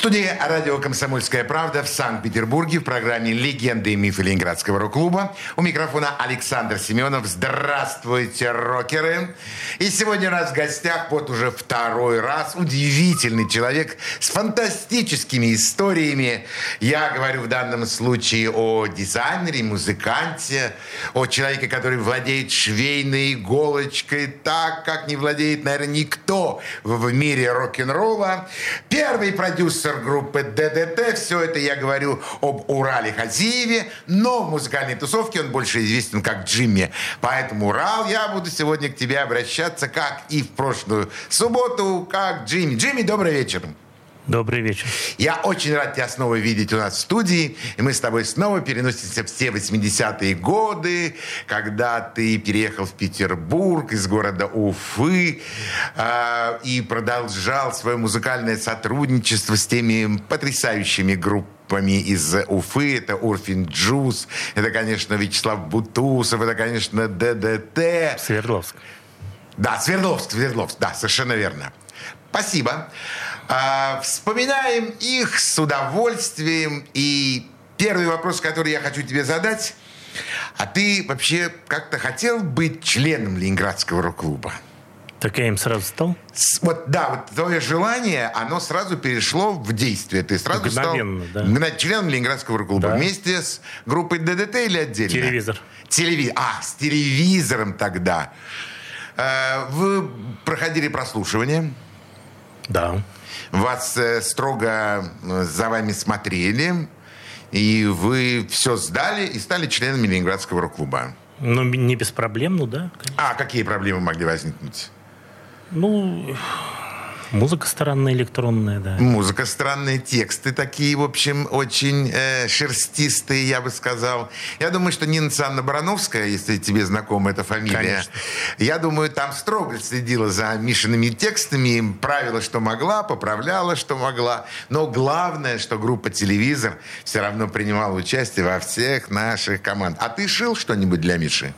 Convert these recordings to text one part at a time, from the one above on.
студии радио «Комсомольская правда» в Санкт-Петербурге в программе «Легенды и мифы Ленинградского рок-клуба». У микрофона Александр Семенов. Здравствуйте, рокеры! И сегодня у нас в гостях вот уже второй раз удивительный человек с фантастическими историями. Я говорю в данном случае о дизайнере, музыканте, о человеке, который владеет швейной иголочкой так, как не владеет, наверное, никто в мире рок-н-ролла. Первый продюсер продюсер группы ДДТ. Все это я говорю об Урале Хазиеве, но в музыкальной тусовке он больше известен как Джимми. Поэтому, Урал, я буду сегодня к тебе обращаться, как и в прошлую субботу, как Джимми. Джимми, добрый вечер. Добрый вечер. Я очень рад тебя снова видеть у нас в студии. И мы с тобой снова переносимся в все 80-е годы, когда ты переехал в Петербург из города Уфы э, и продолжал свое музыкальное сотрудничество с теми потрясающими группами из Уфы. Это Урфин Джуз, это, конечно, Вячеслав Бутусов, это, конечно, ДДТ. Свердловск. Да, Свердловск, Свердловск, да, совершенно верно. Спасибо. Вспоминаем их с удовольствием. И первый вопрос, который я хочу тебе задать. А ты вообще как-то хотел быть членом Ленинградского рок-клуба? Так я им сразу стал? Вот, да, вот твое желание, оно сразу перешло в действие. Ты сразу Мгновенно, стал да. членом Ленинградского рок-клуба. Да. Вместе с группой ДДТ или отдельно? Телевизор. Телеви... А, с телевизором тогда. Э, вы проходили прослушивание? Да. Вас э, строго э, за вами смотрели, и вы все сдали и стали членами Ленинградского рок-клуба. Ну, не без проблем, ну да. Конечно. А какие проблемы могли возникнуть? Ну, Музыка странная, электронная, да. Музыка странные, тексты такие, в общем, очень э, шерстистые, я бы сказал. Я думаю, что Нина Санна Барановская, если тебе знакома эта фамилия, Конечно. я думаю, там строго следила за Мишиными текстами, правила, что могла, поправляла, что могла. Но главное, что группа «Телевизор» все равно принимала участие во всех наших командах. А ты шил что-нибудь для Миши?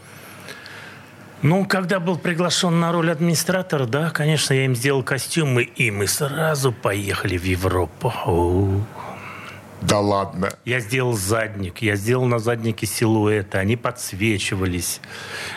Ну, когда был приглашен на роль администратора, да, конечно, я им сделал костюмы, и мы сразу поехали в Европу. О-о-о. Да ладно. Я сделал задник, я сделал на заднике силуэты, они подсвечивались.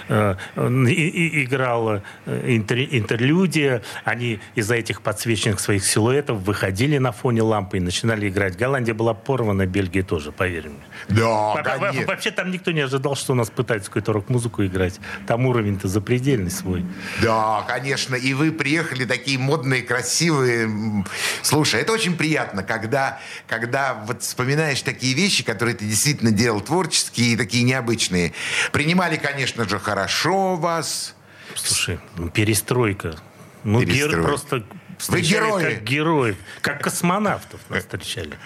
Э, и, и, играла э, интер, интерлюдия, они из-за этих подсвеченных своих силуэтов выходили на фоне лампы и начинали играть. Голландия была порвана, Бельгия тоже, поверь мне. Да, конечно. Вообще там никто не ожидал, что у нас пытаются какую-то рок-музыку играть. Там уровень-то запредельный свой. Да, конечно. И вы приехали такие модные, красивые. Слушай, это очень приятно, когда, когда вот вспоминаешь такие вещи, которые ты действительно делал творческие и такие необычные. Принимали, конечно же, хорошо вас. Слушай, ну, перестройка. Ну, Перестройка. гер, просто Вы герои. как героев, как космонавтов нас встречали.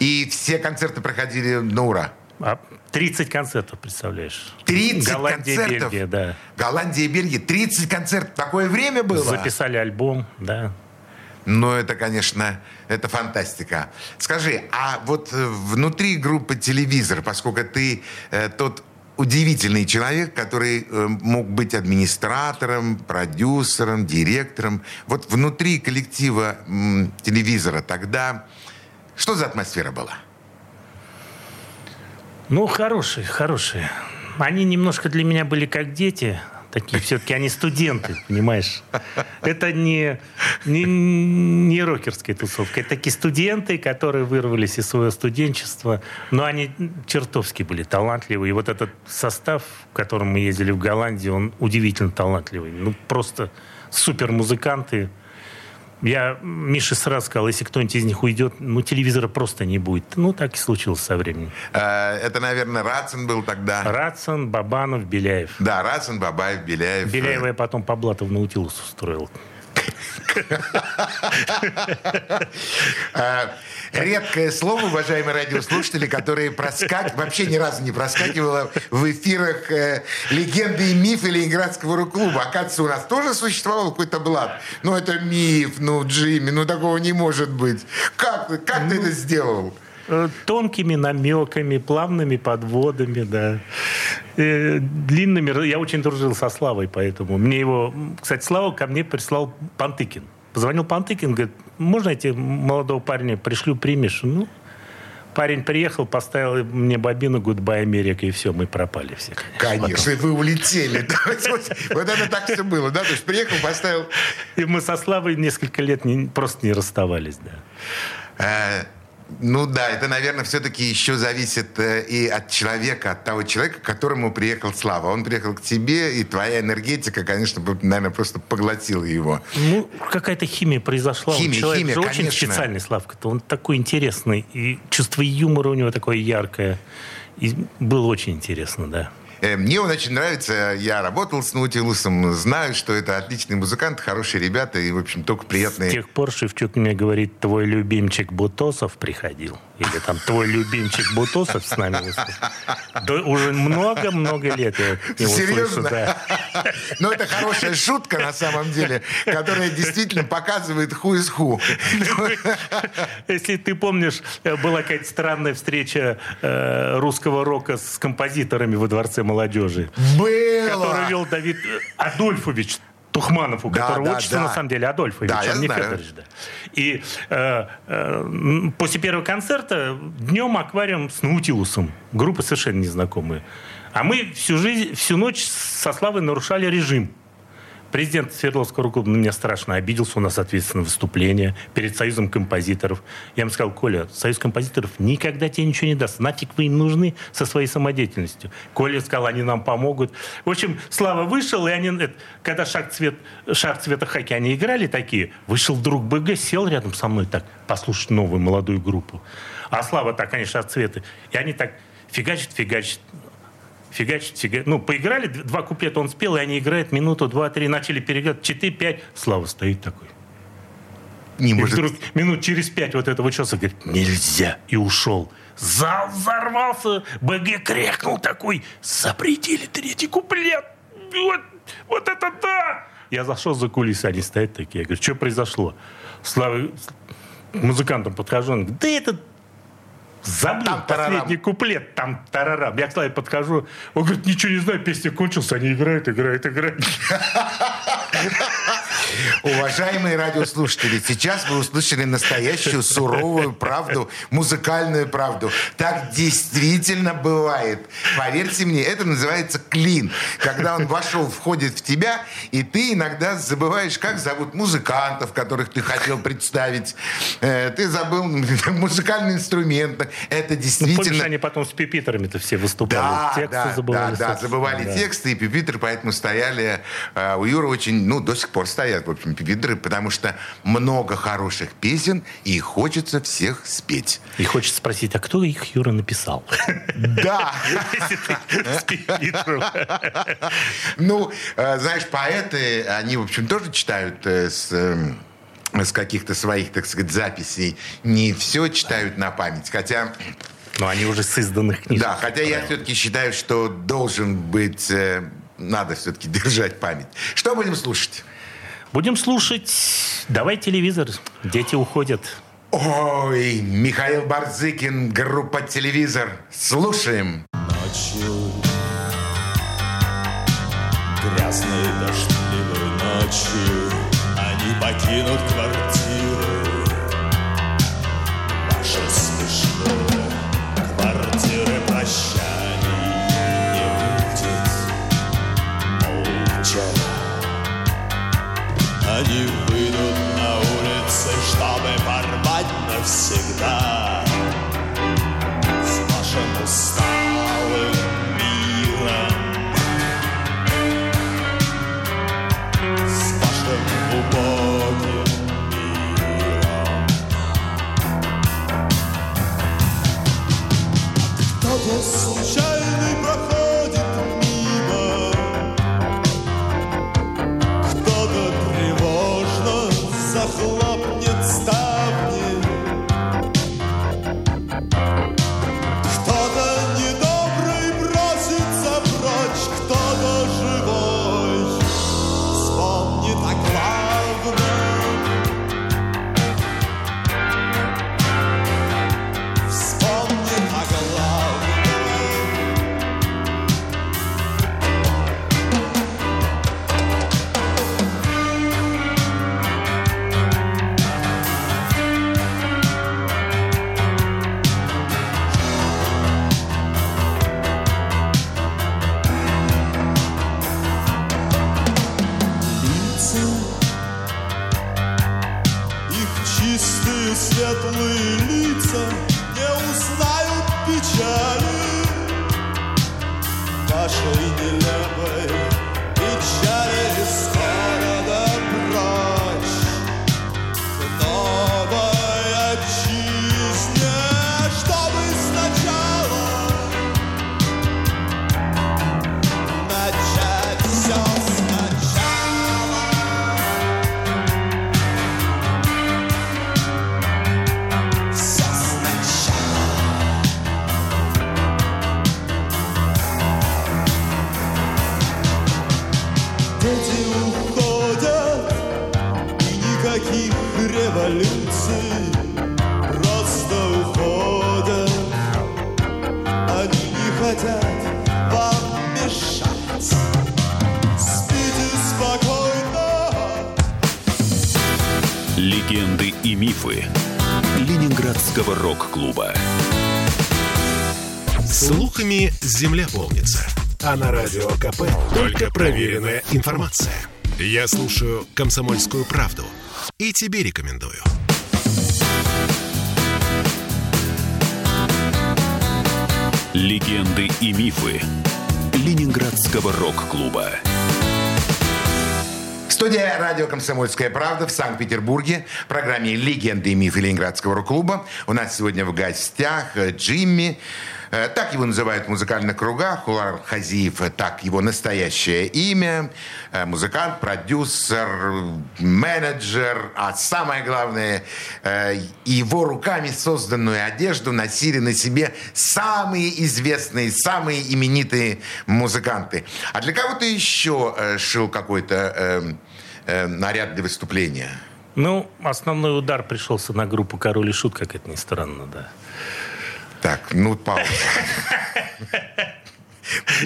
И все концерты проходили на ура. А 30 концертов, представляешь? 30 Голландия, концертов? Бельгия, да. Голландия и Бельгия. 30 концертов. Такое время было? Записали альбом, да. Ну, это, конечно, это фантастика. Скажи, а вот э, внутри группы «Телевизор», поскольку ты э, тот удивительный человек, который э, мог быть администратором, продюсером, директором, вот внутри коллектива м, «Телевизора» тогда что за атмосфера была? Ну, хорошие, хорошие. Они немножко для меня были как дети. Такие все-таки они студенты, понимаешь? Это не, не, не рокерская тусовка. Это такие студенты, которые вырвались из своего студенчества. Но они чертовски были талантливые. И вот этот состав, в котором мы ездили в Голландию, он удивительно талантливый. Ну, просто супер музыканты. Я Мише сразу сказал, если кто-нибудь из них уйдет, ну, телевизора просто не будет. Ну, так и случилось со временем. Э, Это, наверное, Рацин был тогда. Рацин, Бабанов, Беляев. Да, Рацин, Бабаев, Беляев. Беляева я потом по блату в Наутилус устроил. Редкое слово, уважаемые радиослушатели, которое проскак... вообще ни разу не проскакивало в эфирах э, «Легенды и мифы» Ленинградского рок-клуба. Оказывается, у нас тоже существовал какой-то блат. Ну, это миф, ну, Джимми, ну, такого не может быть. Как, как ну, ты это сделал? Э, тонкими намеками, плавными подводами, да. Э, длинными. Я очень дружил со Славой, поэтому мне его... Кстати, Слава ко мне прислал Пантыкин. Позвонил Пантыкин, говорит, можно эти молодого парня пришлю, примешь? Ну, парень приехал, поставил мне бобину «Гудбай, Америка», и все, мы пропали все. Конечно, Потом. вы улетели. Вот это так все было, да? То есть приехал, поставил... И мы со Славой несколько лет просто не расставались, да. Ну да, это, наверное, все-таки еще зависит э, и от человека, от того человека, к которому приехал Слава. Он приехал к тебе, и твоя энергетика, конечно, наверное, просто поглотила его. Ну, какая-то химия произошла. Химия, Человек химия, же конечно. очень специальный, Славка-то. Он такой интересный, и чувство юмора у него такое яркое. И было очень интересно, да. Э, мне он очень нравится. Я работал с Наутилусом, знаю, что это отличный музыкант, хорошие ребята и, в общем, только приятные. С тех пор Шевчук мне говорит, твой любимчик Бутосов приходил. Или там твой любимчик Бутосов с нами выступил. Да уже много-много лет я его Серьезно? слышу. Да. Но это хорошая шутка, на самом деле, которая действительно показывает ху из ху. Если ты помнишь, э, была какая-то странная встреча э, русского рока с композиторами во Дворце молодежи. Было! Который вел Давид Адольфович Тухманов, у да, которого да, отчество да. на самом деле Адольфович, да, он не знаю. Федорович. Да. И э, э, после первого концерта днем аквариум с Наутилусом. Группа совершенно незнакомые. А мы всю жизнь, всю ночь со Славой нарушали режим. Президент Свердловского клуба на меня страшно обиделся. У нас, соответственно, выступление перед Союзом композиторов. Я ему сказал, Коля, Союз композиторов никогда тебе ничего не даст. Нафиг вы им нужны со своей самодеятельностью. Коля сказал, они нам помогут. В общем, Слава вышел, и они, когда шаг, цвет, шаг цвета хаки они играли такие, вышел друг БГ, сел рядом со мной так, послушать новую молодую группу. А Слава так, конечно, от цвета. И они так фигачат, фигачат фигачить, фигачить. Ну, поиграли, два куплета он спел, и они играют минуту, два, три, начали переиграть, четыре, пять. Слава стоит такой. Не и может... вдруг минут через пять вот этого часа говорит, нельзя, и ушел. Зал взорвался, БГ крякнул такой, запретили третий куплет. Вот, вот это да! Я зашел за кулисы, они стоят такие. Я говорю, что произошло? Слава музыкантам подхожу, он говорит, да это Забыл там последний куплет, там тарарам. Я к Славе подхожу, он говорит, ничего не знаю, песня кончилась, они играют, играют, играют. Уважаемые радиослушатели, сейчас вы услышали настоящую суровую правду, музыкальную правду. Так действительно бывает. Поверьте мне, это называется клин. Когда он вошел, входит в тебя, и ты иногда забываешь, как зовут музыкантов, которых ты хотел представить. Э, ты забыл музыкальный инструмент. Это действительно... Ну, помнишь, они потом с пипитрами-то все выступали. Да, тексты да, забывали. Да, да, забывали да. тексты, и пипитры поэтому стояли. Э, у Юры очень, ну, до сих пор стоят, в общем, пипитры, потому что много хороших песен, и хочется всех спеть. И хочется спросить, а кто их, Юра, написал? Да. Ну, э, знаешь, поэты, они, в общем, тоже читают э, с эм, с каких-то своих, так сказать, записей не все читают на память. Хотя но они уже с изданных книг. Да, хотя я все-таки считаю, что должен быть, э, надо все-таки держать память. Что будем слушать? Будем слушать «Давай телевизор». Дети уходят. Ой, Михаил Барзыкин, группа «Телевизор». Слушаем. Ночью, грязной дождливой ночью Они покинут квартиру навсегда. С вашим усталым миром. С вашим убогим миром. Кто-то случайный проходит земля полнится. А на радио КП только проверенная информация. Я слушаю «Комсомольскую правду» и тебе рекомендую. Легенды и мифы Ленинградского рок-клуба. Студия радио «Комсомольская правда» в Санкт-Петербурге. В программе «Легенды и мифы Ленинградского рок-клуба». У нас сегодня в гостях э, Джимми. Э, Так его называют в музыкальных кругах. Хулар Хазиев – так его настоящее имя. Э, Музыкант, продюсер, менеджер. А самое главное, э, его руками созданную одежду носили на себе самые известные, самые именитые музыканты. А для кого ты еще э, шил какой-то э, э, наряд для выступления? Ну, основной удар пришелся на группу «Король и Шут», как это ни странно, да. Так, ну пауза.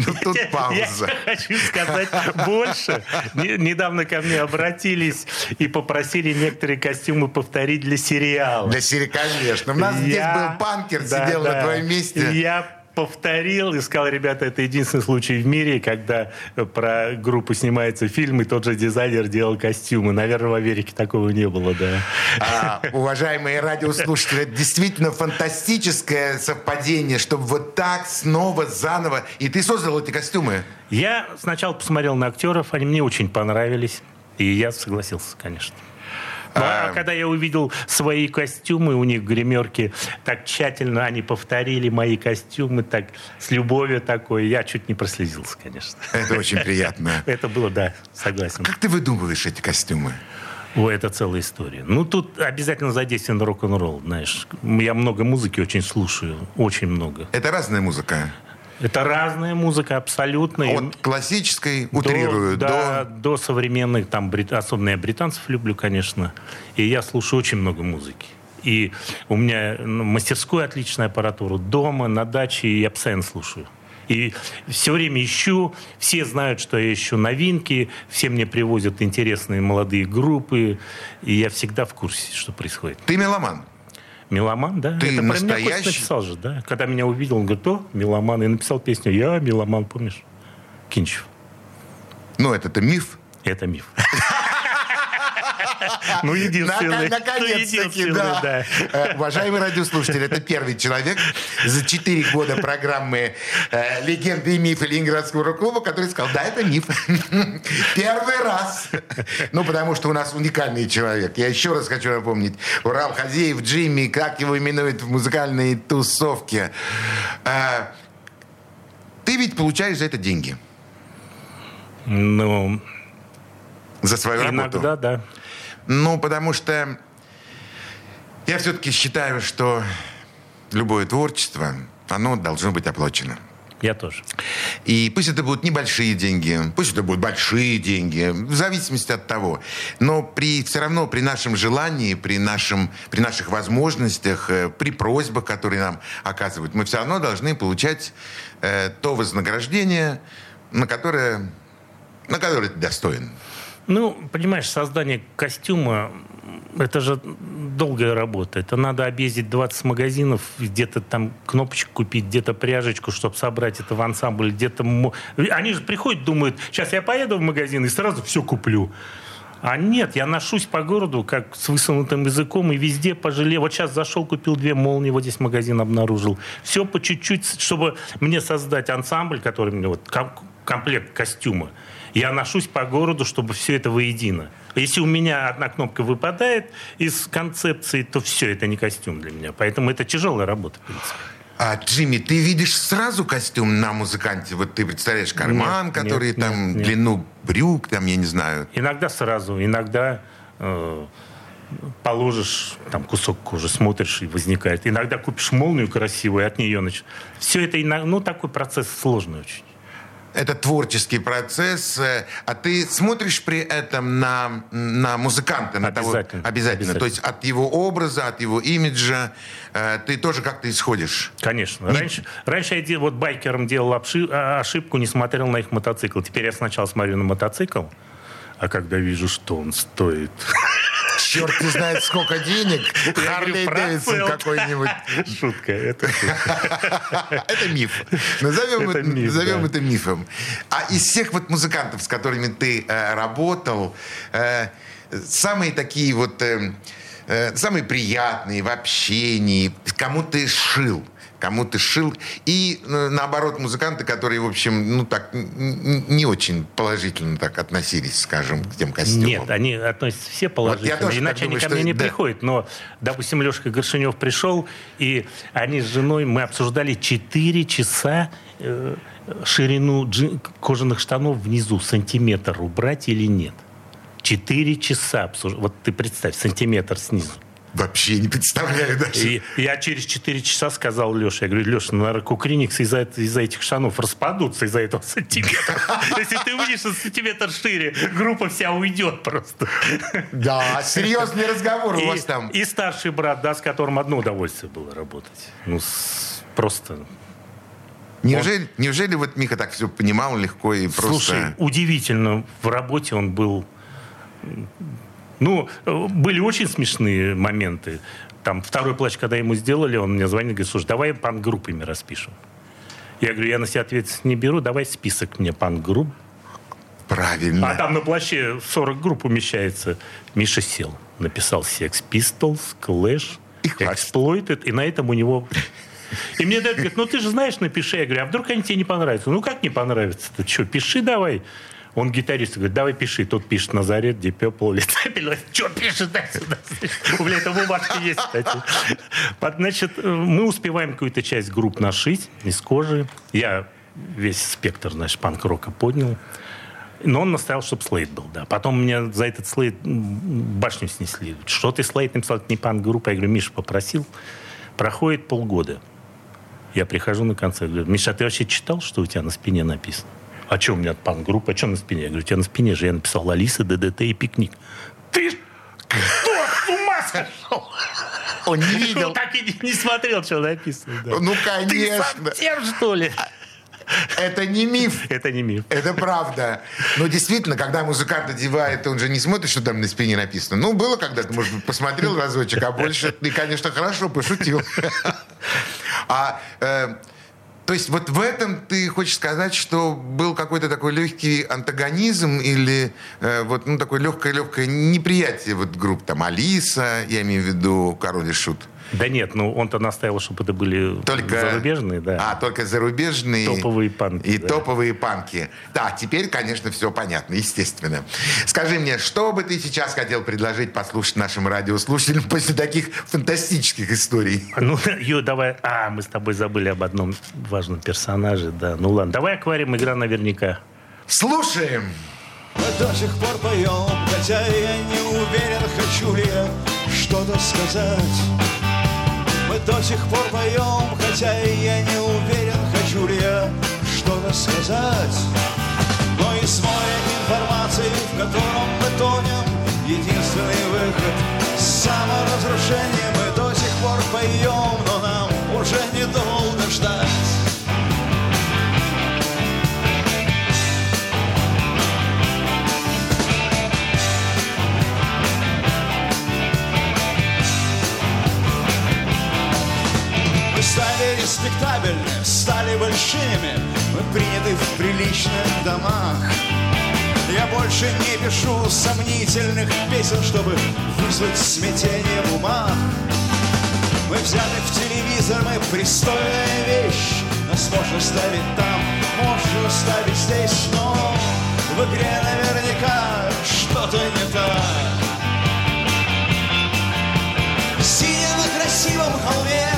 Ну тут Я пауза. хочу сказать больше. Не- Недавно ко мне обратились и попросили некоторые костюмы повторить для сериала. Для серии, конечно. У нас здесь Я- был панкер, сидел на твоем месте. Я повторил и сказал, ребята, это единственный случай в мире, когда про группу снимается фильм, и тот же дизайнер делал костюмы. Наверное, в Америке такого не было, да. А, уважаемые радиослушатели, это действительно фантастическое совпадение, чтобы вот так снова, заново. И ты создал эти костюмы. Я сначала посмотрел на актеров, они мне очень понравились, и я согласился, конечно. Ну, а А. когда я увидел свои костюмы у них в гримерке, так тщательно они повторили мои костюмы, так с любовью такой, я чуть не прослезился, конечно. Это очень приятно. Это было, да, согласен. Как ты выдумываешь эти костюмы? Ой, это целая история. Ну, тут обязательно задействован рок-н-ролл, знаешь. Я много музыки очень слушаю, очень много. Это разная музыка. Это разная музыка абсолютно. и- От классической, До- утрирую, да, до... до современных, там, брит- особенно я британцев люблю, конечно. И я слушаю очень много музыки. И у меня ну, мастерскую отличная аппаратура дома, на даче, я постоянно слушаю. И все время ищу, все знают, что я ищу новинки, все мне привозят интересные молодые группы, и я всегда в курсе, что происходит. Ты меломан. Меломан, да? Ты Это про меня Костя настоящий? написал же, да? Когда меня увидел, он говорит, о, меломан. И написал песню «Я меломан», помнишь? Кинчев. Ну, это-то миф. Это миф. Ну, единственный. Ну, Наконец-таки, единственный, да. Э, Уважаемые радиослушатели, это первый человек за 4 года программы э, «Легенды и мифы Ленинградского рок-клуба», который сказал, да, это миф. Первый раз. Ну, потому что у нас уникальный человек. Я еще раз хочу напомнить. Урал Хазеев, Джимми, как его именуют в музыкальной тусовке. Э, Ты ведь получаешь за это деньги. Ну, За свою работу. иногда, да. Ну, потому что я все-таки считаю, что любое творчество, оно должно быть оплачено. Я тоже. И пусть это будут небольшие деньги, пусть это будут большие деньги, в зависимости от того. Но при, все равно при нашем желании, при, нашем, при наших возможностях, э, при просьбах, которые нам оказывают, мы все равно должны получать э, то вознаграждение, на которое, на которое ты достоин. Ну, понимаешь, создание костюма – это же долгая работа. Это надо объездить 20 магазинов, где-то там кнопочку купить, где-то пряжечку, чтобы собрать это в ансамбль, где-то... Они же приходят, думают, сейчас я поеду в магазин и сразу все куплю. А нет, я ношусь по городу, как с высунутым языком, и везде пожалел. Вот сейчас зашел, купил две молнии, вот здесь магазин обнаружил. Все по чуть-чуть, чтобы мне создать ансамбль, который мне вот ком- комплект костюма. Я ношусь по городу, чтобы все это воедино. Если у меня одна кнопка выпадает из концепции, то все, это не костюм для меня. Поэтому это тяжелая работа, в принципе. А, Джимми, ты видишь сразу костюм на музыканте? Вот ты представляешь карман, Нет, который нет, там нет, длину брюк, там, я не знаю. Иногда сразу, иногда э, положишь там кусок кожи, смотришь и возникает. Иногда купишь молнию красивую, и от нее начнешь. Все это, ну, такой процесс сложный очень. Это творческий процесс. э, А ты смотришь при этом на, на музыканта, на того- Обязательно. обязательно. То Обязательно. есть от его образа, от его имиджа э, ты тоже как-то исходишь. Конечно. Раньше, раньше я дел- вот байкерам делал обши- а, ошибку, не смотрел на их мотоцикл. Теперь я сначала смотрю на мотоцикл, а когда вижу, что он стоит... Черт не знает, сколько денег. Харли Дэвидсон какой-нибудь. Шутка, это шутка. Это миф. Назовем, Это это, миф, назовем да. это мифом. А из всех вот музыкантов, с которыми ты э, работал, э, самые такие вот, э, э, самые приятные в общении, кому ты шил, кому ты шил, и э, наоборот музыканты, которые, в общем, ну так не очень положительно так относились, скажем, к тем костюмам. Нет, они относятся все положительно, тоже иначе они думаю, ко что мне не да. приходят. Но, допустим, Лешка Горшинев пришел, и они с женой, мы обсуждали 4 часа э, ширину джин- кожаных штанов внизу, сантиметр убрать или нет. Четыре часа обсуждали. Вот ты представь, сантиметр снизу. Вообще не представляю даже. И я через 4 часа сказал Леше, я говорю, Леша, наверное, кукриниксы из-за из-за этих штанов распадутся из-за этого сантиметра. Если ты выйдешь на сантиметр шире, группа вся уйдет просто. Да, серьезный разговор у вас там. и старший брат, да, с которым одно удовольствие было работать. Ну, просто... Неужели, неужели вот Миха так все понимал легко и просто... Слушай, удивительно, в работе он был... Ну, э, были очень смешные моменты. Там второй плач, когда ему сделали, он мне звонит, говорит, слушай, давай пан-группами распишем. Я говорю, я на себя ответственность не беру, давай список мне пан-групп. Правильно. А там на плаще 40 групп умещается. Миша сел, написал Sex Pistols, Clash, И. Exploited, и на этом у него... И мне дают, говорит, ну ты же знаешь, напиши. Я говорю, а вдруг они тебе не понравятся? Ну как не понравится? Ты что, пиши давай. Он гитарист говорит, давай пиши. Тот пишет Назарет, Purple, Led Zeppelin. Что пишет? Дай сюда. У меня это бумажка есть, кстати. Значит, мы успеваем какую-то часть групп нашить из кожи. Я весь спектр, значит, панк-рока поднял. Но он настоял, чтобы слейд был, да. Потом мне за этот слейд башню снесли. Что ты слейд написал? Это не панк-группа. Я говорю, Миша попросил. Проходит полгода. Я прихожу на концерт. Говорю, Миша, а ты вообще читал, что у тебя на спине написано? А что у меня панк-группа? А что на спине? Я говорю, у тебя на спине же я написал Алиса, ДДТ и Пикник. Ты что, с ума сошел? Он не видел. так и не- смотрел, что написано. да. Ну, Ты конечно. совсем, что ли? Это не миф. Это не миф. Это правда. Но действительно, когда музыкант одевает, он же не смотрит, что там на спине написано. Ну, было когда-то, может быть, посмотрел разочек, а больше ты, конечно, хорошо пошутил. А, э, то есть вот в этом ты хочешь сказать, что был какой-то такой легкий антагонизм или э, вот ну, такое легкое-легкое неприятие вот групп, там, Алиса, я имею в виду Король и Шут. Да нет, ну он-то настаивал, чтобы это были Только... зарубежные, да. А, только зарубежные. Топовые панки, И да. топовые панки. Да, теперь, конечно, все понятно, естественно. Скажи мне, что бы ты сейчас хотел предложить послушать нашим радиослушателям после таких фантастических историй? Ну, Ю, давай... А, мы с тобой забыли об одном важном персонаже, да. Ну ладно, давай аквариум, игра наверняка. Слушаем! Мы до сих пор поем, хотя я не уверен, хочу ли я что-то сказать. Мы до сих пор поем, хотя я не уверен, хочу ли я что-то сказать. Но из моря информации, в котором мы тонем, единственный выход — саморазрушение. Мы до сих пор поем, но нам уже недолго ждать. Респектабельны, стали большими, мы приняты в приличных домах. Я больше не пишу сомнительных песен, чтобы вызвать смятение в умах. Мы взяты в телевизор, мы пристойная вещь. Нас можно ставить там, можно ставить здесь, но в игре наверняка что-то не так. Сидя на красивом холме,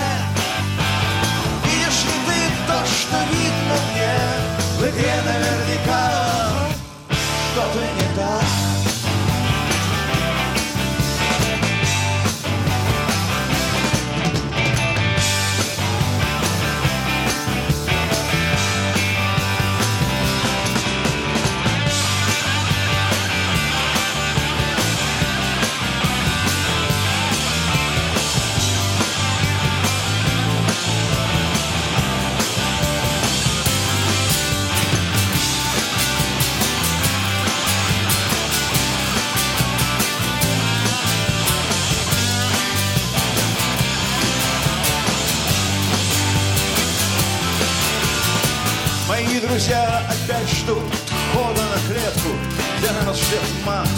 ждет мат.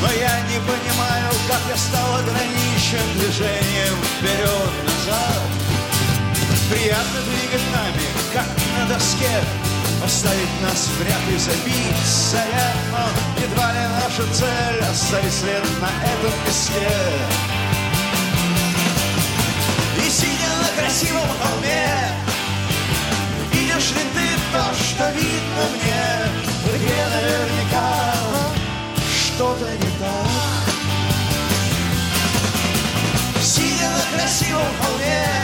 Но я не понимаю, как я стал ограничен движением вперед-назад. Приятно двигать нами, как на доске, Оставить нас вряд ли забить но едва ли наша цель оставить след на этом песке. И сидя на красивом холме, Видишь ли ты то, что видно мне, где наверняка что-то не так? Сидя на красивом холме,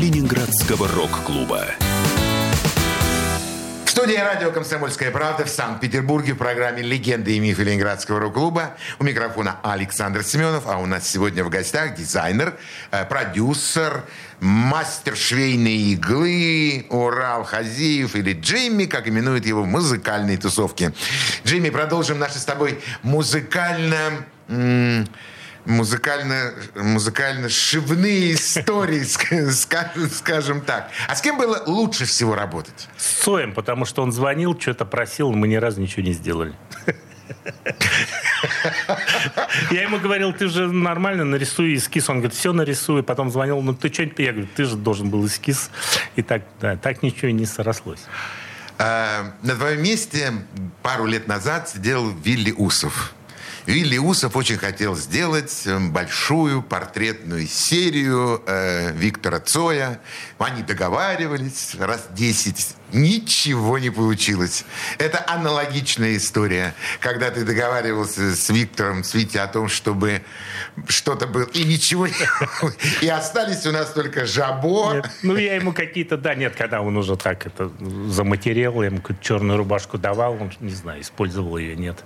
Ленинградского рок-клуба. В студии радио «Комсомольская правда» в Санкт-Петербурге в программе «Легенды и мифы Ленинградского рок-клуба». У микрофона Александр Семенов, а у нас сегодня в гостях дизайнер, э, продюсер, мастер швейной иглы Урал Хазиев или Джимми, как именуют его в музыкальной тусовке. Джимми, продолжим наши с тобой музыкально... Музыкально, музыкально шивные истории, ска- ска- скажем так. А с кем было лучше всего работать? С Цоем, потому что он звонил, что-то просил, мы ни разу ничего не сделали. Я ему говорил, ты же нормально нарисуй эскиз. Он говорит, все нарисую. Потом звонил, ну ты что-нибудь... Я говорю, ты же должен был эскиз. И так, да, так ничего и не срослось. А, на твоем месте пару лет назад сидел Вилли Усов. Вилли Усов очень хотел сделать э, большую портретную серию э, Виктора Цоя. Они договаривались раз 10. Ничего не получилось. Это аналогичная история, когда ты договаривался с Виктором, с Витей о том, чтобы что-то было, и ничего не... И остались у нас только Жабо. Нет. Ну, я ему какие-то... Да, нет, когда он уже так это заматерел, я ему черную рубашку давал, он, не знаю, использовал ее, нет.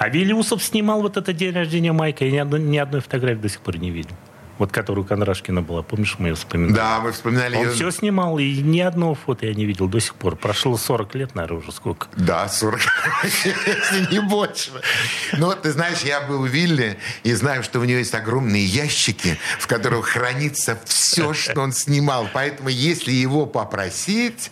А Вилли Усов снимал вот этот день рождения Майка, я ни одной, ни одной фотографии до сих пор не видел. Вот которая у Кондрашкина была, помнишь, мы ее вспоминали? Да, мы вспоминали Он ее. все снимал, и ни одного фото я не видел до сих пор. Прошло 40 лет, наверное, уже сколько. Да, 40, если не больше. Но вот ты знаешь, я был в Вилле и знаю, что у него есть огромные ящики, в которых хранится все, что он снимал. Поэтому, если его попросить,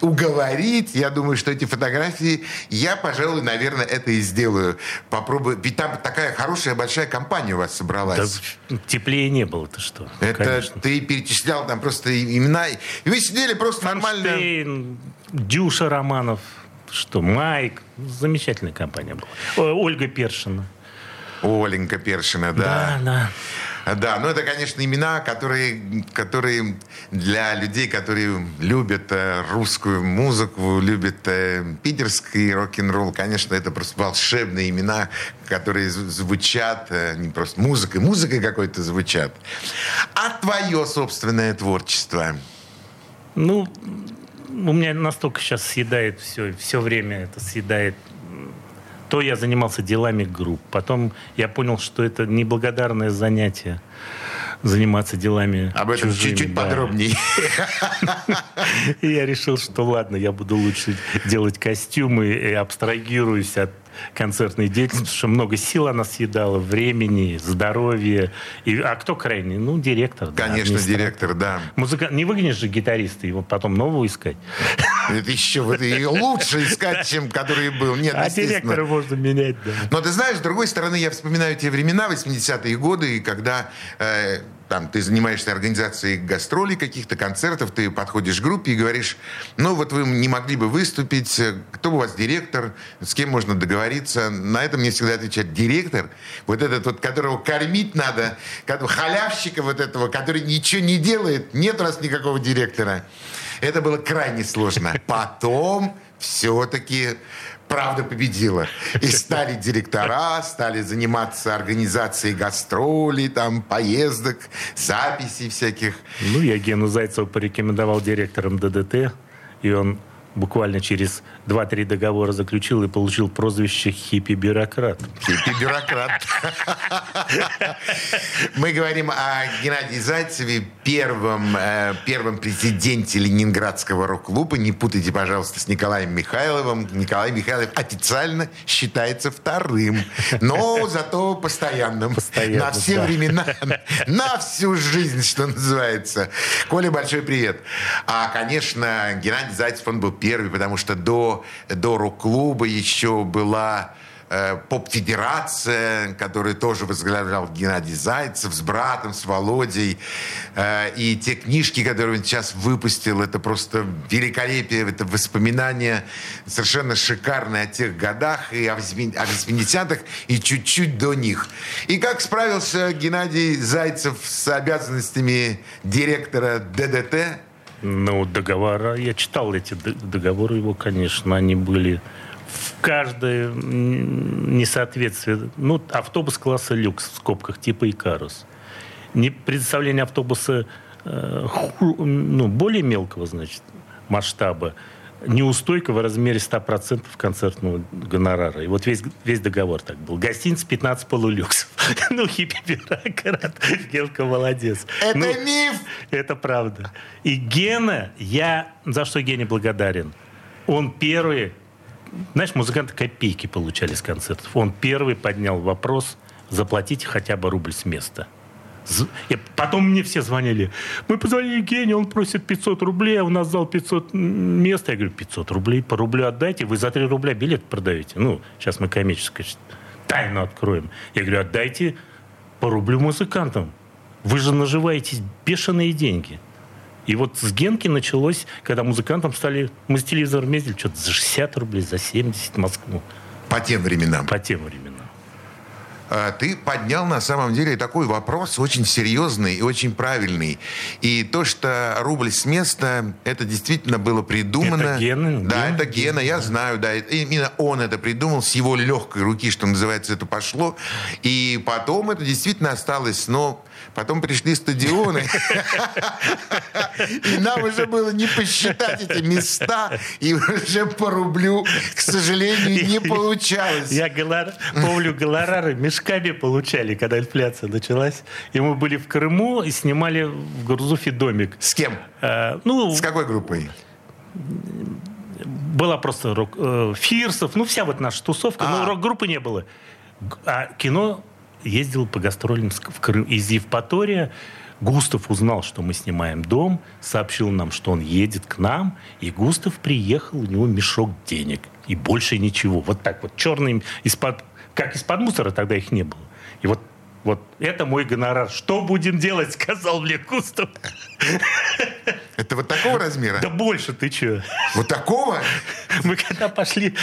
уговорить, я думаю, что эти фотографии, я, пожалуй, наверное, это и сделаю. Попробую. Ведь там такая хорошая большая компания у вас Да, собралась. теплее не было, ты что? Это Конечно. ты перечислял там просто имена. И вы сидели просто нормально. Фанштейн, Дюша Романов, что, Майк. Замечательная компания была. Ольга Першина. Оленька Першина, да. да. Да, ну это, конечно, имена, которые, которые для людей, которые любят э, русскую музыку, любят э, питерский рок-н-ролл, конечно, это просто волшебные имена, которые зв- звучат, э, не просто музыкой, музыкой какой-то звучат. А твое собственное творчество? Ну, у меня настолько сейчас съедает все, все время это съедает. То я занимался делами групп, потом я понял, что это неблагодарное занятие заниматься делами Об этом чуть-чуть да. подробнее. И я решил, что ладно, я буду лучше делать костюмы и абстрагируюсь от концертной деятельности, потому что много сил она съедала, времени, здоровья. И, а кто крайний? Ну, директор. да, Конечно, администратор. директор, да. Музыка... Не выгонишь же гитариста, его потом нового искать. Это еще вот и лучше искать, чем который был. Нет, А директора можно менять, да. Но ты знаешь, с другой стороны, я вспоминаю те времена, 80-е годы, когда э, там, ты занимаешься организацией гастролей, каких-то концертов, ты подходишь к группе и говоришь, ну вот вы не могли бы выступить, э, кто у вас директор, с кем можно договориться. На это мне всегда отвечает директор, вот этот вот, которого кормить надо, халявщика вот этого, который ничего не делает, нет у нас никакого директора. Это было крайне сложно. Потом все-таки правда победила. И стали директора, стали заниматься организацией гастролей, там, поездок, записей всяких. Ну, я Гену Зайцеву порекомендовал директором ДДТ, и он буквально через 2-3 договора заключил и получил прозвище «хиппи-бюрократ». Хиппи-бюрократ. Мы говорим о Геннадии Зайцеве, первом, э, первом президенте Ленинградского рок-клуба. Не путайте, пожалуйста, с Николаем Михайловым. Николай Михайлов официально считается вторым, но зато постоянным. Постоянно, на все да. времена, на всю жизнь, что называется. Коля, большой привет. А, конечно, Геннадий Зайцев, он был первый, потому что до, до рок-клуба еще была э, поп-федерация, которую тоже возглавлял Геннадий Зайцев с братом, с Володей. Э, и те книжки, которые он сейчас выпустил, это просто великолепие, это воспоминания совершенно шикарные о тех годах и о 80- о 80-х, и чуть-чуть до них. И как справился Геннадий Зайцев с обязанностями директора ДДТ? Ну, договора, я читал эти договоры его, конечно, они были в каждое несоответствие. Ну, автобус класса люкс в скобках типа Икарус. Не предоставление автобуса э, ху- ну, более мелкого, значит, масштаба, неустойка в размере 100% концертного гонорара. И вот весь, весь договор так был. Гостиница 15 полулюксов. Ну, хиппи-бюрократ. Гелка молодец. Это Ну, миф! это правда. И Гена, я за что Гене благодарен. Он первый, знаешь, музыканты копейки получали с концертов. Он первый поднял вопрос, заплатите хотя бы рубль с места. И потом мне все звонили. Мы позвонили Гене, он просит 500 рублей, а у нас зал 500 мест. Я говорю, 500 рублей, по рублю отдайте, вы за 3 рубля билет продаете. Ну, сейчас мы коммерческую тайну откроем. Я говорю, отдайте по рублю музыкантам. Вы же наживаетесь бешеные деньги. И вот с Генки началось, когда музыкантам стали... Мы с телевизором ездили что-то за 60 рублей, за 70 в Москву. По тем временам. По тем временам. А, Ты поднял на самом деле такой вопрос очень серьезный и очень правильный. И то, что рубль с места, это действительно было придумано. Это Гена, Да, Гена, это Гена, я знаю, да. Именно он это придумал, с его легкой руки, что называется, это пошло. И потом это действительно осталось, но потом пришли стадионы. И нам уже было не посчитать эти места, и уже по рублю, к сожалению, не получалось. Я помню, мешали мешками получали, когда инфляция началась. И мы были в Крыму и снимали в Гурзуфе домик. С кем? Э, ну, С какой группой? была просто рок, э, Фирсов, ну вся вот наша тусовка, А. но рок-группы не было. А кино ездил по гастролям в Крым. Из Евпатория Густав узнал, что мы снимаем дом, сообщил нам, что он едет к нам, и Густав приехал, у него мешок денег. И больше ничего. Вот так вот, черный, из-под, как из-под мусора тогда их не было. И вот, вот это мой гонорар. Что будем делать, сказал мне Густав. Это вот такого размера? Да больше ты что? Вот такого? Мы когда пошли,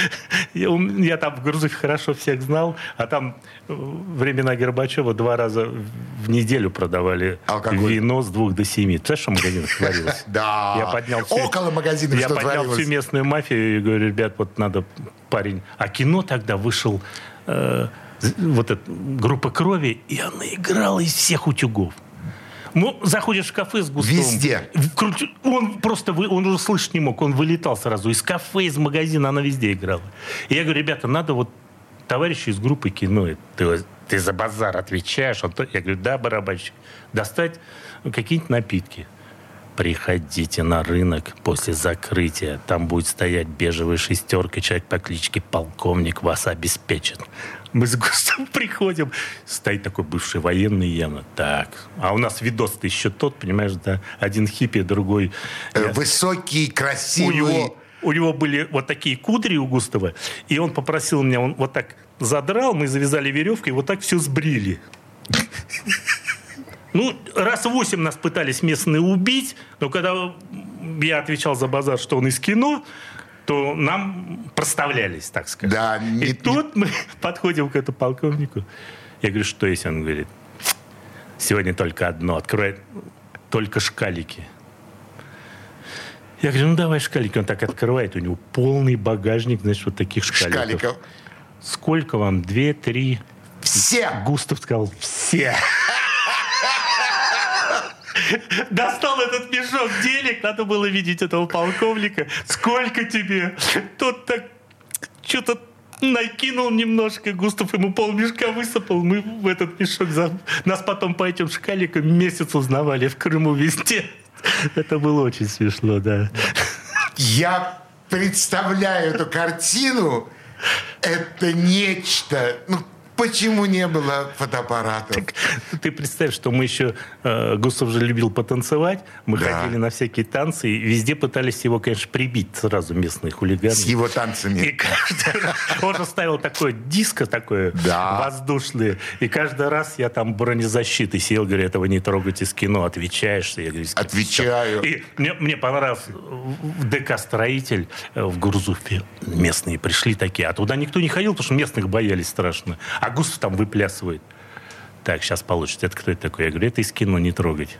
я, я там в Грузове хорошо всех знал, а там э, времена Горбачева два раза в неделю продавали Алкоголь. вино с двух до семи. Ты знаешь, что в магазинах творилось? Да. Я поднял всю- Около магазина Я поднял всю местную мафию и говорю, ребят, вот надо парень. А кино тогда вышел э, вот эта группа крови, и она играла из всех утюгов. Ну, заходишь в кафе с Густавом. Везде. Он просто, вы- он уже слышать не мог, он вылетал сразу. Из кафе, из магазина, она везде играла. И я говорю, ребята, надо вот товарищу из группы кино, ты, ты за базар отвечаешь? Он то- я говорю, да, барабанщик, достать какие-нибудь напитки. Приходите на рынок после закрытия. Там будет стоять бежевая шестерка. Человек по кличке Полковник вас обеспечит. Мы с Густом приходим. Стоит такой бывший военный явно. Так. А у нас видос-то еще тот, понимаешь, да? Один хиппи, другой... Э, Я- Высокий, у красивый. него, у него были вот такие кудри у Густава, и он попросил меня, он вот так задрал, мы завязали веревкой, и вот так все сбрили. Ну, раз восемь нас пытались местные убить, но когда я отвечал за базар, что он из кино, то нам проставлялись, так сказать. Да, и не- тут мы подходим к этому полковнику. Я говорю, что есть? Он говорит, сегодня только одно, открывает только шкалики. Я говорю, ну давай шкалики. Он так открывает, у него полный багажник, значит, вот таких шкаликов. Шкаликов. Сколько вам? Две, три? Все. Густав сказал, все. Достал этот мешок денег, надо было видеть этого полковника. Сколько тебе? Тот так что-то накинул немножко, Густав ему полмешка высыпал, мы в этот мешок... За... Нас потом по этим шкаликам месяц узнавали в Крыму везде. Это было очень смешно, да. Я представляю эту картину. Это нечто. Ну, почему не было фотоаппаратов? Ты представь, что мы еще... э, Густав же любил потанцевать. Мы Да. ходили на всякие танцы. И везде пытались его, конечно, прибить сразу местные хулиганы. С его И танцами. каждый раз... Он же ставил такое диско такое Да. воздушное. И каждый раз я там бронезащиты сел, говорю, этого не трогайте из кино. Отвечаешь? Я говорю, «С кем?» Отвечаю. И мне, мне понравился в ДК «Строитель» э, в Гурзуфе. Местные пришли такие. А туда никто не ходил, потому что местных боялись страшно. А Густав там выплясывает. Так, сейчас получится. Это кто это такой? Я говорю, это из кино, не трогать.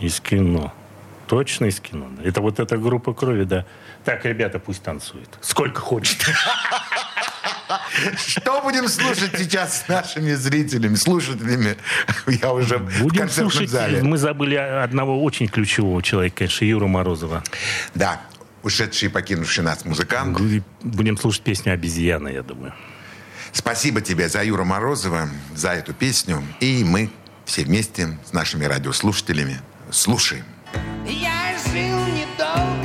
Из кино. Точно из кино. Это вот эта группа крови, да. Так, ребята, пусть танцуют. Сколько хочет. Что будем слушать сейчас с нашими зрителями, слушателями? Я уже в Будем концертном слушать. зале. Мы забыли одного очень ключевого человека, конечно, Юру Морозова. Да, ушедший и покинувший нас музыкант. Будем слушать песню «Обезьяна», я думаю. Спасибо тебе за Юра Морозова, за эту песню. И мы все вместе с нашими радиослушателями слушаем. Я жил недолго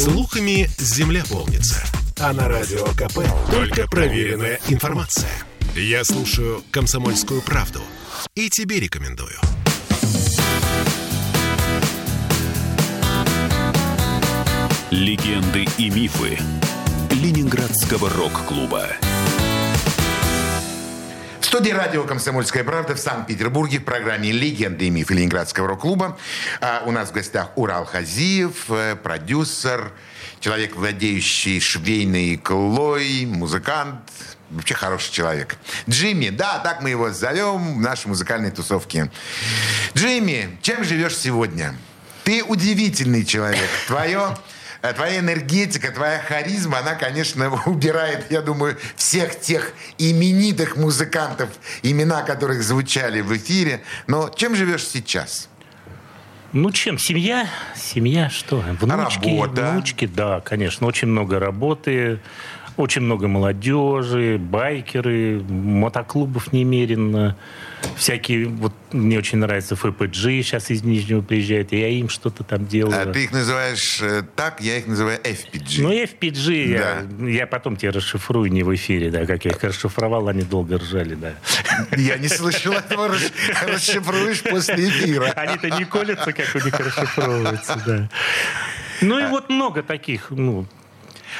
Слухами земля полнится. А на радио КП только проверенная информация. Я слушаю «Комсомольскую правду» и тебе рекомендую. Легенды и мифы Ленинградского рок-клуба. Студии радио «Комсомольская правда» в Санкт-Петербурге в программе «Легенды и мифы Ленинградского рок-клуба». А у нас в гостях Урал Хазиев, э, продюсер, человек, владеющий швейной иглой, музыкант, вообще хороший человек. Джимми, да, так мы его зовем в нашей музыкальной тусовке. Джимми, чем живешь сегодня? Ты удивительный человек. Твое твоя энергетика, твоя харизма, она, конечно, убирает, я думаю, всех тех именитых музыкантов, имена которых звучали в эфире. Но чем живешь сейчас? Ну, чем? Семья? Семья что? Внучки, Работа. внучки, да, конечно. Очень много работы, очень много молодежи, байкеры, мотоклубов немерено. Всякие, вот мне очень нравится ФПГ, сейчас из Нижнего приезжает, я им что-то там делаю. А ты их называешь э, так, я их называю FPG. Ну, FPG, я, я потом тебе расшифрую не в эфире, да, как я их расшифровал, они долго ржали, да. Я не слышал этого. Рас- Расшифруешь после эфира. Они-то не колятся, как у них расшифровывается, да. Ну и вот много таких, ну,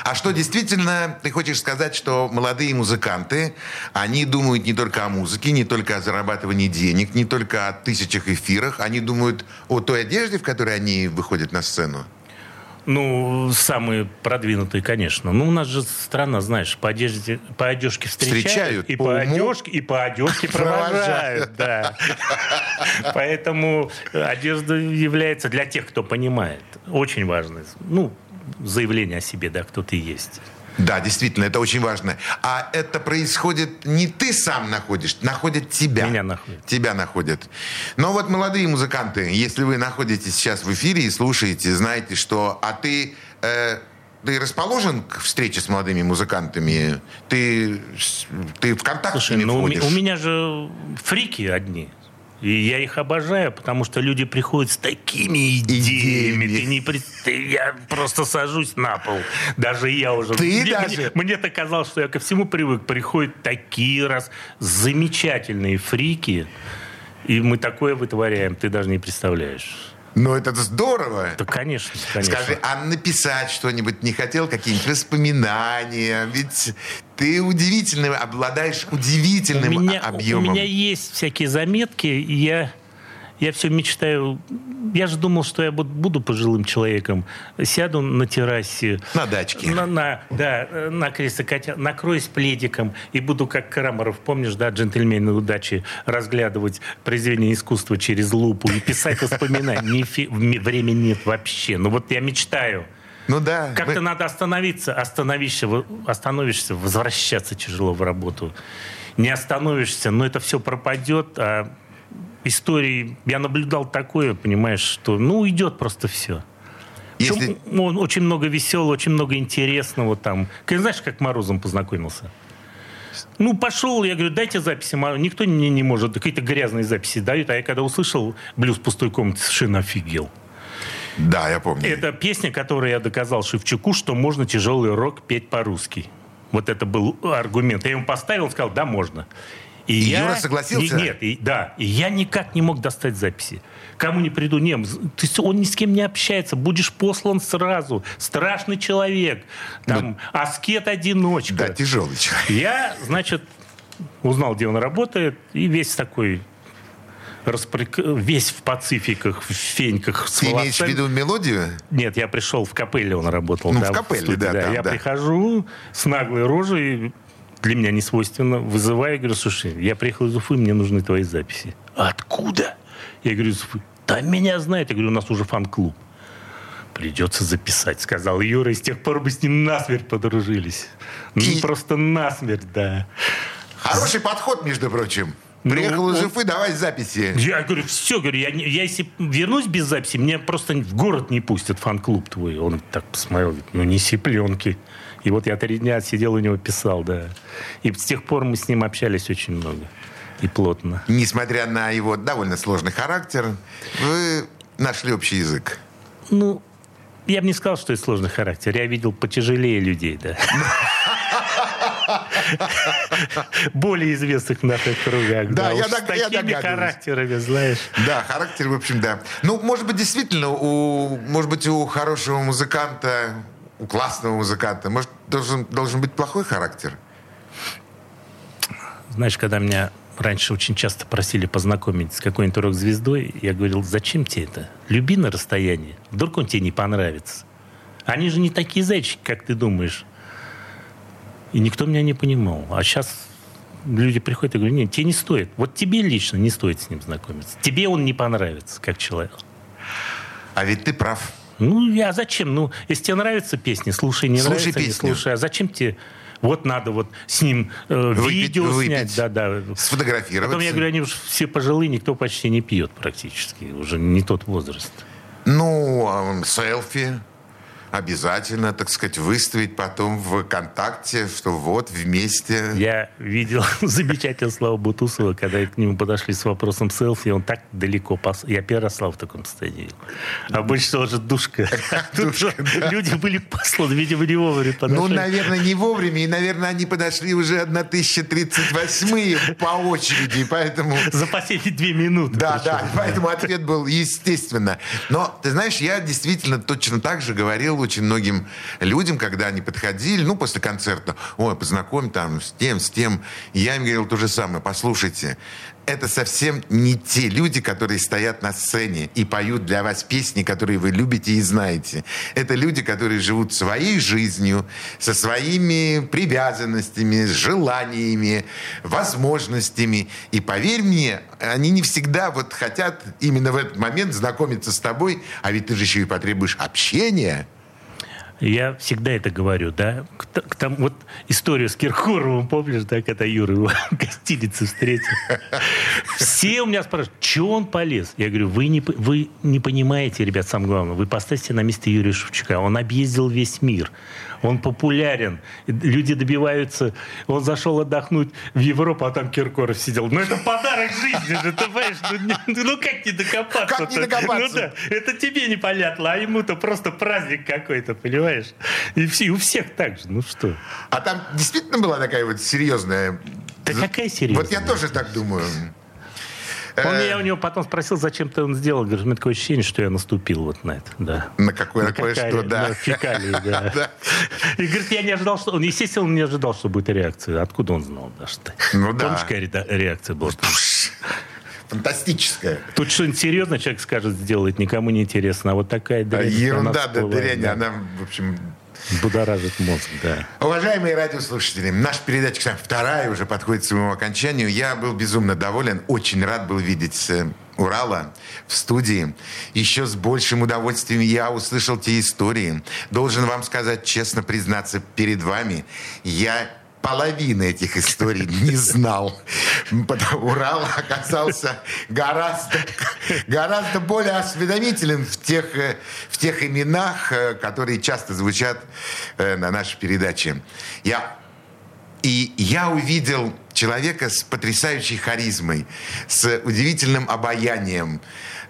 А что действительно, ты хочешь сказать, что молодые музыканты, они думают не только о музыке, не только о зарабатывании денег, не только о тысячах эфирах, они думают о той одежде, в которой они выходят на сцену? Ну, самые продвинутые, конечно. Ну, у нас же страна, знаешь, по одежде, по одежке встречают, Встречают, и по по, одежке, и по одежке провожают, да. Поэтому одежда является для тех, кто понимает, очень важной. Ну, заявление о себе, да, кто ты есть. Да, действительно, это очень важно. А это происходит не ты сам находишь, находят тебя. Меня находят. Тебя находят. Но вот молодые музыканты, если вы находитесь сейчас в эфире и слушаете, знаете, что... А ты... э, ты расположен к встрече с молодыми музыкантами? Ты, с- ты в контакт с Слушай, ними ну у, входишь? у меня же фрики одни. И я их обожаю, потому что люди приходят с такими идеями. Ты не пред- ты- я просто сажусь на пол. Даже я уже... Ты мне, даже? Мне, мне-то казалось, что я ко всему привык. Приходят такие раз замечательные фрики. И мы такое вытворяем, ты даже не представляешь. Ну, это здорово. Да, конечно, конечно. Скажи, а написать что-нибудь не хотел? Какие-нибудь воспоминания? Ведь ты удивительный, обладаешь удивительным у меня, объемом. У меня есть всякие заметки, и я, я все мечтаю. Я же думал, что я буд- буду пожилым человеком. Сяду на террасе. На дачке. На, на- да, на кресле котя, накроюсь пледиком и буду, как Крамаров, помнишь, да, джентльмены удачи, разглядывать произведение искусства через лупу и писать воспоминания. Времени нет вообще. Ну вот я мечтаю. Ну да. Как-то вы- надо остановиться, остановишься, в- остановишься, возвращаться тяжело в работу. Не остановишься, но это все пропадет, а истории... Я наблюдал такое, понимаешь, что, ну, уйдет просто все. Если... очень много веселого, очень много интересного там. Ты знаешь, как Морозом познакомился? Ну, пошел, я говорю, дайте записи. Никто мне не может, какие-то грязные записи дают. А я когда услышал блюз пустой комнаты, совершенно офигел. Да, я помню. Это песня, которой я доказал Шевчуку, что можно тяжелый рок петь по-русски. Вот это был аргумент. Я ему поставил, он сказал, да, можно. И, И я... Юра согласился? Не- нет, и- да. И я никак не мог достать записи. Кому не приду, не, то есть он ни с кем не общается, будешь послан сразу. Страшный человек. Там, аскет-одиночка. Да, тяжелый человек. Я, значит, узнал, где он работает, и весь такой распрек- весь в пацификах, в феньках с Ты имеешь в волосами. виду мелодию? Нет, я пришел в капелле, он работал. Ну, да, в капелле, студии, да, там, я да. прихожу с наглой рожей, для меня не свойственно, вызываю, говорю, слушай, я приехал из Уфы, мне нужны твои записи. Откуда? Я говорю, из Уфы. Да меня знает. Я говорю, у нас уже фан-клуб. Придется записать, сказал Юра. И с тех пор мы с ним насмерть подружились. Ну, И- просто насмерть, да. Хороший подход, между прочим. Ну, Приехал из он- Уфы, давай записи. Я говорю, все, говорю, я, я если вернусь без записи, меня просто в город не пустят, фан-клуб твой. Он так посмотрел, говорит, ну неси пленки. И вот я три дня сидел у него, писал, да. И с тех пор мы с ним общались очень много и плотно. Несмотря на его довольно сложный характер, вы нашли общий язык. Ну, Я бы не сказал, что это сложный характер. Я видел потяжелее людей, да. Более известных в наших кругах. Да, я с я такими характерами, знаешь. Да, характер, в общем, да. Ну, может быть, действительно, у, может быть, у хорошего музыканта, у классного музыканта, может, должен, должен быть плохой характер. Знаешь, когда меня раньше очень часто просили познакомить с какой-нибудь рок-звездой, я говорил, зачем тебе это? Люби на расстоянии. Вдруг он тебе не понравится. Они же не такие зайчики, как ты думаешь. И никто меня не понимал. А сейчас люди приходят и говорят, нет, тебе не стоит. Вот тебе лично не стоит с ним знакомиться. Тебе он не понравится, как человек. А ведь ты прав. Ну, я зачем? Ну, если тебе нравятся песни, слушай, не Слушай нравится, не песню. слушай. А зачем тебе... Вот надо вот с ним э, Выпить- видео выпить. снять. Да, да. Сфотографироваться. Потом я говорю, они уже все пожилые, никто почти не пьет практически. Уже не тот возраст. Ну, а, селфи обязательно, так сказать, выставить потом в ВКонтакте, что вот вместе. Я видел замечательного Слава Бутусова, когда к нему подошли с вопросом селфи, он так далеко пос... Я первый раз Славу в таком состоянии видел. Обычно уже душка. Тут же люди были посланы, видимо, не вовремя Ну, подошли. наверное, не вовремя, и, наверное, они подошли уже 1038 по очереди, поэтому... За последние две минуты. Да, причем. да, поэтому ответ был естественно. Но, ты знаешь, я действительно точно так же говорил очень многим людям, когда они подходили, ну, после концерта, ой, познакомь там с тем, с тем. И я им говорил то же самое. Послушайте, это совсем не те люди, которые стоят на сцене и поют для вас песни, которые вы любите и знаете. Это люди, которые живут своей жизнью, со своими привязанностями, с желаниями, возможностями. И поверь мне, они не всегда вот хотят именно в этот момент знакомиться с тобой, а ведь ты же еще и потребуешь общения. Я всегда это говорю, да. К, к тому- вот историю с Киркоровым, помнишь, да, когда Юра его в гостинице встретил. Все у меня спрашивают, что он полез? Я говорю, вы не, вы не понимаете, ребят, самое главное, вы поставьте на место Юрия Шевчука. Он объездил весь мир. Он популярен. Люди добиваются. Он зашел отдохнуть в Европу, а там Киркоров сидел. Ну, это подарок жизни же, ты понимаешь? Ну, не- ну, как не докопаться? Как не докопаться? Ну, да. Это тебе непонятно, а ему-то просто праздник какой-то, понимаешь? И все, у всех так же, ну что? А там действительно была такая вот серьезная... Да какая серьезная? Вот я тоже так думаю. Он, Э, я у него потом спросил, зачем ты он сделал. Говорит, у меня такое ощущение, что я наступил вот на это, да. На какое, на какая- кое-что, да. на фекалии, да. И говорит, я не ожидал, что... Он, естественно, он не ожидал, что будет реакция. Откуда он знал, да, что... Ну да. Помнишь, какая ре- реакция была? Фантастическая. Тут что-нибудь серьезно человек скажет, сделает, никому не интересно. А вот такая А дрянь, Ерунда, она да, дрянь, да. она, в общем, Будоражит мозг, да. Уважаемые радиослушатели, наша передача кстати, вторая уже подходит к своему окончанию. Я был безумно доволен, очень рад был видеть э, Урала в студии. Еще с большим удовольствием я услышал те истории. Должен вам сказать, честно признаться перед вами, я половины этих историй не знал. Урал оказался гораздо, гораздо более осведомителен в тех, э, в тех именах, э, которые часто звучат э, на нашей передаче. Я и я увидел человека с потрясающей харизмой, с удивительным обаянием,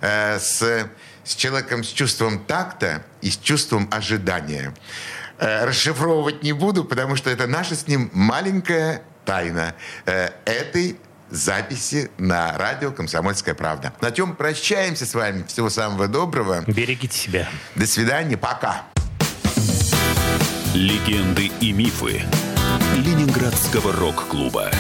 с, с человеком с чувством такта и с чувством ожидания. Э, расшифровывать не буду, потому что это наша с ним маленькая тайна э, этой записи на радио «Комсомольская правда». На чем прощаемся с вами. Всего самого доброго. Берегите себя. До свидания. Пока. Легенды и мифы Ленинградского рок-клуба.